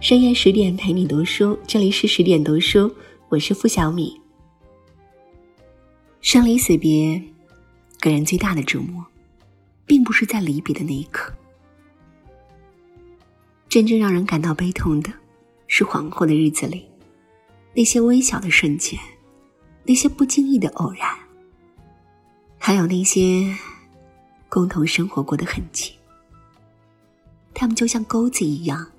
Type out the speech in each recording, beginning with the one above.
深夜十点陪你读书，这里是十点读书，我是付小米。生离死别，给人最大的折磨，并不是在离别的那一刻，真正让人感到悲痛的，是往后的日子里，那些微小的瞬间，那些不经意的偶然，还有那些共同生活过的痕迹。他们就像钩子一样，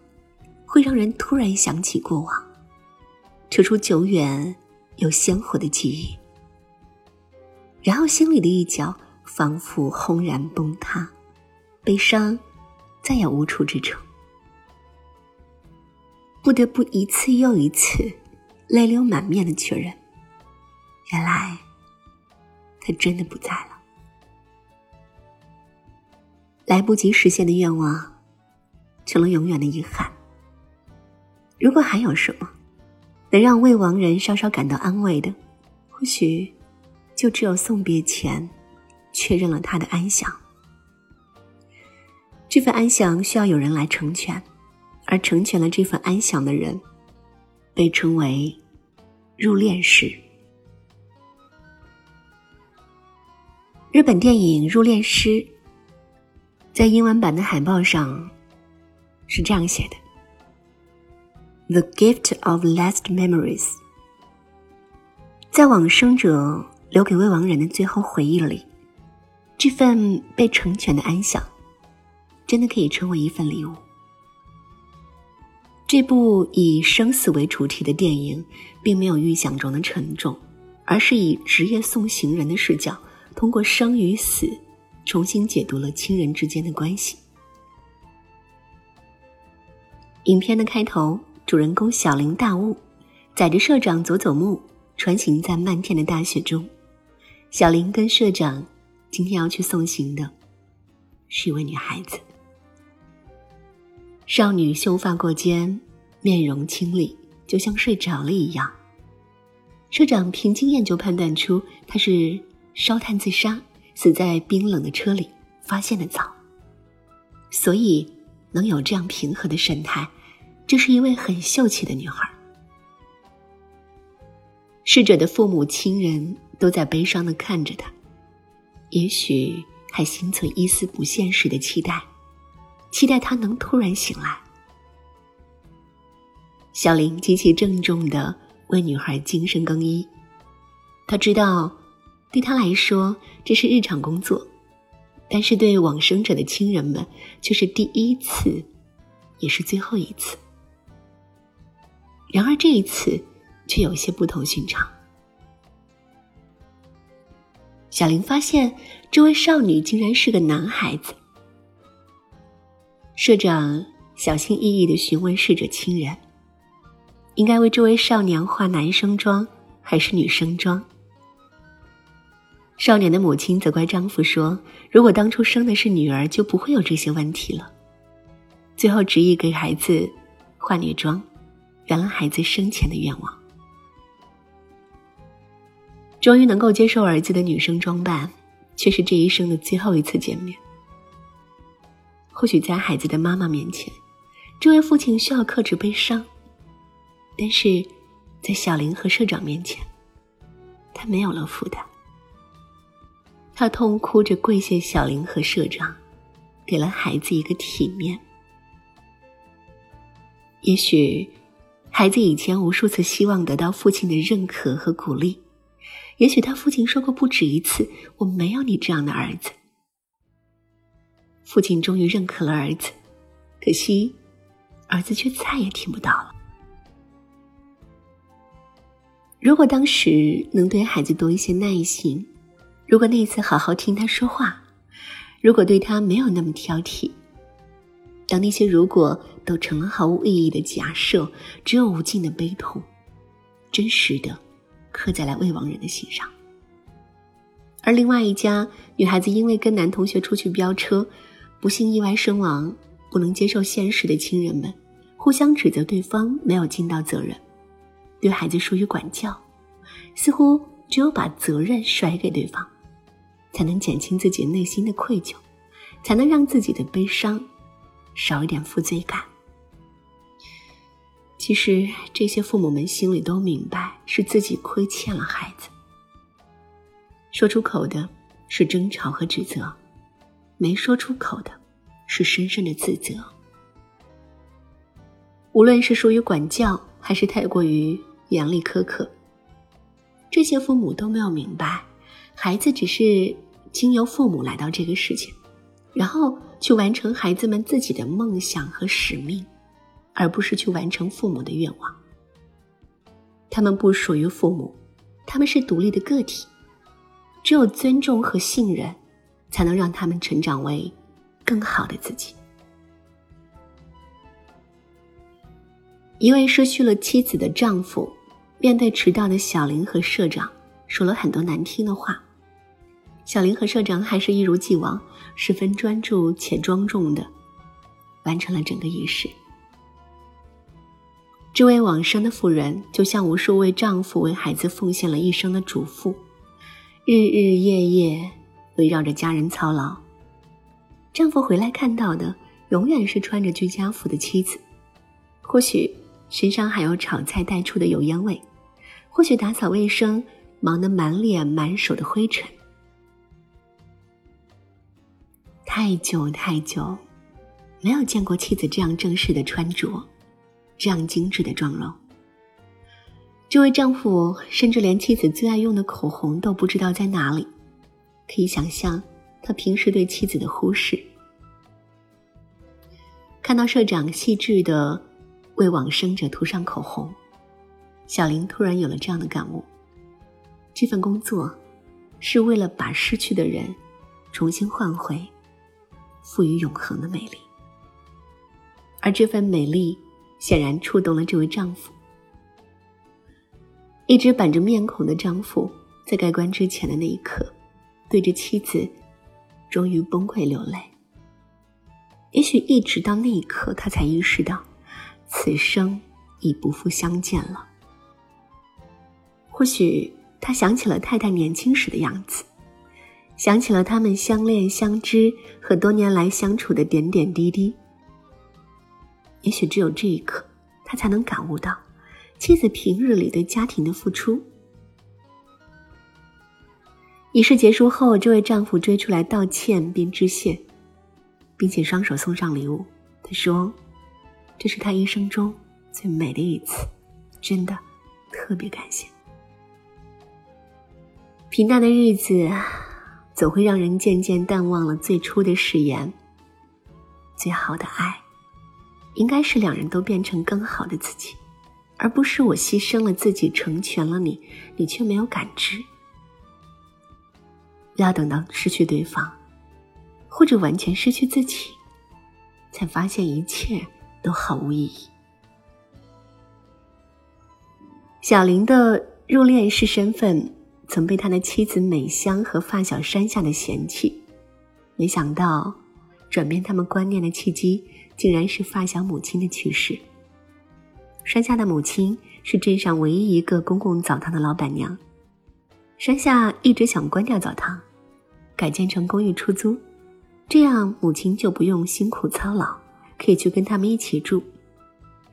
会让人突然想起过往，扯出久远又鲜活的记忆，然后心里的一角仿佛轰然崩塌，悲伤再也无处支撑，不得不一次又一次泪流满面的确认，原来他真的不在了，来不及实现的愿望。成了永远的遗憾。如果还有什么能让未亡人稍稍感到安慰的，或许就只有送别前确认了他的安详。这份安详需要有人来成全，而成全了这份安详的人，被称为入殓师。日本电影《入殓师》在英文版的海报上。是这样写的：“The gift of last memories。”在往生者留给未亡人的最后回忆里，这份被成全的安详，真的可以称为一份礼物。这部以生死为主题的电影，并没有预想中的沉重，而是以职业送行人的视角，通过生与死，重新解读了亲人之间的关系。影片的开头，主人公小林大悟载着社长佐佐木穿行在漫天的大雪中。小林跟社长今天要去送行的，是一位女孩子。少女秀发过肩，面容清丽，就像睡着了一样。社长凭经验就判断出她是烧炭自杀，死在冰冷的车里，发现的早，所以。能有这样平和的神态，这是一位很秀气的女孩。逝者的父母亲人都在悲伤的看着她，也许还心存一丝不现实的期待，期待她能突然醒来。小林极其郑重的为女孩精神更衣，他知道，对他来说这是日常工作。但是对往生者的亲人们，却是第一次，也是最后一次。然而这一次，却有些不同寻常。小林发现，这位少女竟然是个男孩子。社长小心翼翼的询问逝者亲人：“应该为这位少年化男生妆，还是女生妆？”少年的母亲责怪丈夫说：“如果当初生的是女儿，就不会有这些问题了。”最后执意给孩子化女装，圆了孩子生前的愿望。终于能够接受儿子的女生装扮，却是这一生的最后一次见面。或许在孩子的妈妈面前，这位父亲需要克制悲伤，但是在小林和社长面前，他没有了负担。他痛哭着跪谢小林和社长，给了孩子一个体面。也许，孩子以前无数次希望得到父亲的认可和鼓励，也许他父亲说过不止一次：“我没有你这样的儿子。”父亲终于认可了儿子，可惜，儿子却再也听不到了。如果当时能对孩子多一些耐心。如果那次好好听他说话，如果对他没有那么挑剔，当那些如果都成了毫无意义的假设，只有无尽的悲痛，真实的刻在了未亡人的心上。而另外一家女孩子因为跟男同学出去飙车，不幸意外身亡，不能接受现实的亲人们互相指责对方没有尽到责任，对孩子疏于管教，似乎只有把责任甩给对方。才能减轻自己内心的愧疚，才能让自己的悲伤少一点负罪感。其实这些父母们心里都明白，是自己亏欠了孩子。说出口的是争吵和指责，没说出口的是深深的自责。无论是疏于管教，还是太过于严厉苛刻，这些父母都没有明白，孩子只是经由父母来到这个世界，然后去完成孩子们自己的梦想和使命。而不是去完成父母的愿望。他们不属于父母，他们是独立的个体。只有尊重和信任，才能让他们成长为更好的自己。一位失去了妻子的丈夫，面对迟到的小林和社长，说了很多难听的话。小林和社长还是一如既往，十分专注且庄重的完成了整个仪式。这位往生的妇人，就像无数为丈夫、为孩子奉献了一生的主妇，日日夜夜围绕着家人操劳。丈夫回来看到的，永远是穿着居家服的妻子，或许身上还有炒菜带出的油烟味，或许打扫卫生忙得满脸满手的灰尘。太久太久，没有见过妻子这样正式的穿着。这样精致的妆容，这位丈夫甚至连妻子最爱用的口红都不知道在哪里，可以想象他平时对妻子的忽视。看到社长细致的为往生者涂上口红，小林突然有了这样的感悟：这份工作是为了把失去的人重新换回，赋予永恒的美丽，而这份美丽。显然触动了这位丈夫。一直板着面孔的丈夫，在盖棺之前的那一刻，对着妻子，终于崩溃流泪。也许一直到那一刻，他才意识到，此生已不复相见了。或许他想起了太太年轻时的样子，想起了他们相恋相知和多年来相处的点点滴滴。也许只有这一刻，他才能感悟到妻子平日里对家庭的付出。仪式结束后，这位丈夫追出来道歉并致谢，并且双手送上礼物。他说：“这是他一生中最美的一次，真的特别感谢。”平淡的日子总会让人渐渐淡忘了最初的誓言。最好的爱。应该是两人都变成更好的自己，而不是我牺牲了自己成全了你，你却没有感知。要等到失去对方，或者完全失去自己，才发现一切都毫无意义。小林的入殓师身份曾被他的妻子美香和发小山下的嫌弃，没想到转变他们观念的契机。竟然是发小母亲的去世。山下的母亲是镇上唯一一个公共澡堂的老板娘。山下一直想关掉澡堂，改建成公寓出租，这样母亲就不用辛苦操劳，可以去跟他们一起住。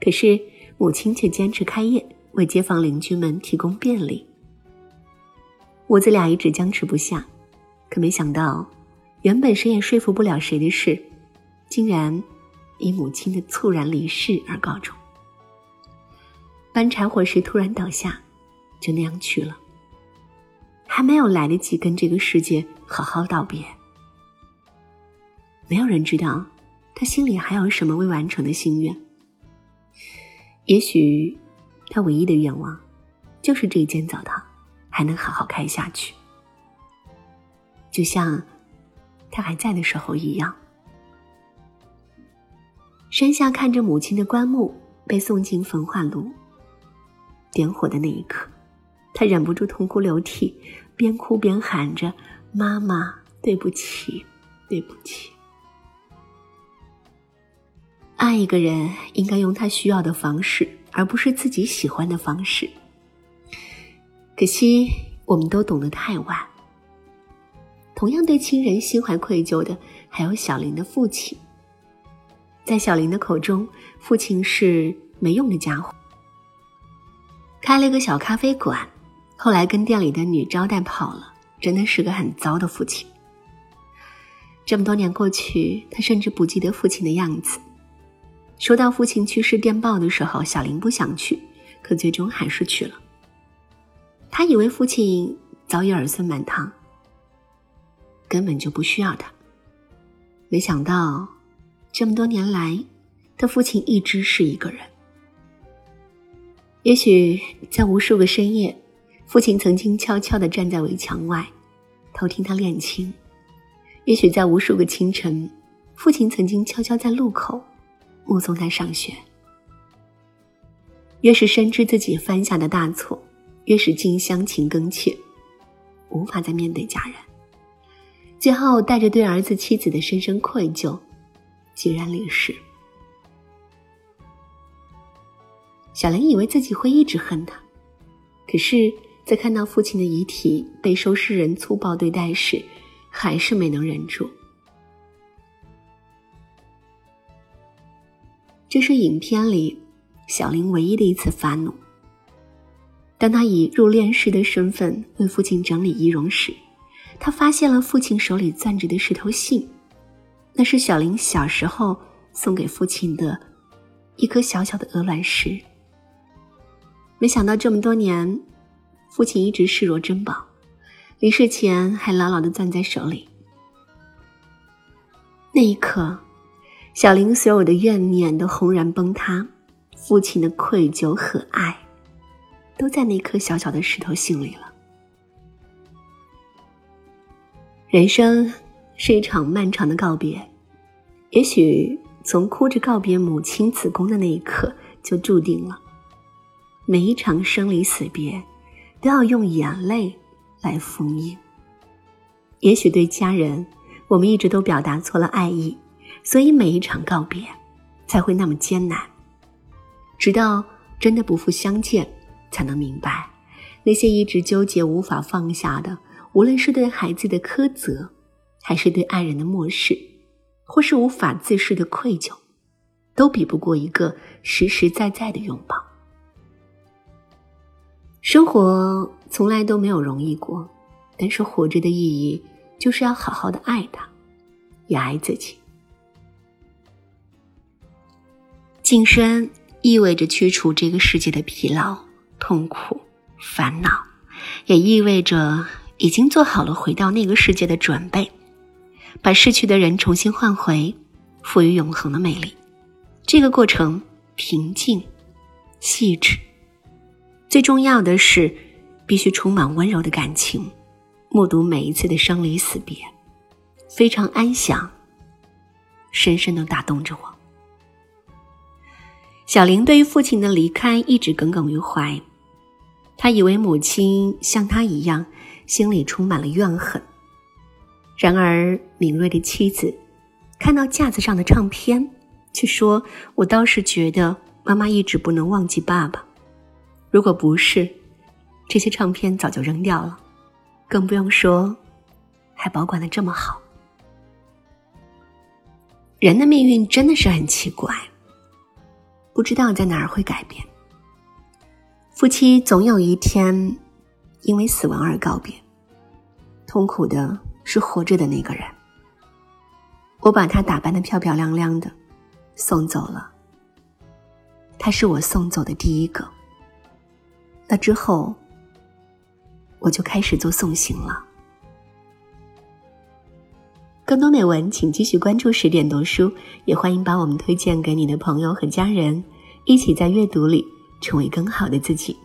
可是母亲却坚持开业，为街坊邻居们提供便利。母子俩一直僵持不下，可没想到，原本谁也说服不了谁的事，竟然。以母亲的猝然离世而告终。搬柴火时突然倒下，就那样去了，还没有来得及跟这个世界好好道别。没有人知道，他心里还有什么未完成的心愿。也许，他唯一的愿望，就是这间澡堂还能好好开下去，就像他还在的时候一样。山下看着母亲的棺木被送进焚化炉，点火的那一刻，他忍不住痛哭流涕，边哭边喊着：“妈妈，对不起，对不起。”爱一个人应该用他需要的方式，而不是自己喜欢的方式。可惜我们都懂得太晚。同样对亲人心怀愧疚的，还有小林的父亲。在小林的口中，父亲是没用的家伙，开了个小咖啡馆，后来跟店里的女招待跑了，真的是个很糟的父亲。这么多年过去，他甚至不记得父亲的样子。收到父亲去世电报的时候，小林不想去，可最终还是去了。他以为父亲早已儿孙满堂，根本就不需要他。没想到，这么多年来，他父亲一直是一个人。也许在无数个深夜，父亲曾经悄悄地站在围墙外，偷听他练琴；也许在无数个清晨，父亲曾经悄悄在路口。目送他上学，越是深知自己犯下的大错，越是近乡情更怯，无法再面对家人，最后带着对儿子妻子的深深愧疚，毅然离世。小林以为自己会一直恨他，可是，在看到父亲的遗体被收尸人粗暴对待时，还是没能忍住。这是影片里小林唯一的一次发怒。当他以入殓师的身份为父亲整理仪容时，他发现了父亲手里攥着的石头信，那是小林小时候送给父亲的一颗小小的鹅卵石。没想到这么多年，父亲一直视若珍宝，离世前还牢牢的攥在手里。那一刻。小林所有的怨念都轰然崩塌，父亲的愧疚和爱，都在那颗小小的石头心里了。人生是一场漫长的告别，也许从哭着告别母亲子宫的那一刻就注定了，每一场生离死别，都要用眼泪来封印。也许对家人，我们一直都表达错了爱意。所以每一场告别，才会那么艰难。直到真的不复相见，才能明白，那些一直纠结无法放下的，无论是对孩子的苛责，还是对爱人的漠视，或是无法自视的愧疚，都比不过一个实实在在的拥抱。生活从来都没有容易过，但是活着的意义，就是要好好的爱他，也爱自己。晋升意味着驱除这个世界的疲劳、痛苦、烦恼，也意味着已经做好了回到那个世界的准备，把逝去的人重新换回，赋予永恒的美丽。这个过程平静、细致，最重要的是必须充满温柔的感情。目睹每一次的生离死别，非常安详，深深的打动着我。小玲对于父亲的离开一直耿耿于怀，他以为母亲像他一样，心里充满了怨恨。然而，敏锐的妻子看到架子上的唱片，却说：“我倒是觉得妈妈一直不能忘记爸爸。如果不是，这些唱片早就扔掉了，更不用说还保管的这么好。”人的命运真的是很奇怪。不知道在哪儿会改变。夫妻总有一天因为死亡而告别，痛苦的是活着的那个人。我把他打扮的漂漂亮亮的，送走了。他是我送走的第一个。那之后，我就开始做送行了。更多美文，请继续关注十点读书，也欢迎把我们推荐给你的朋友和家人，一起在阅读里成为更好的自己。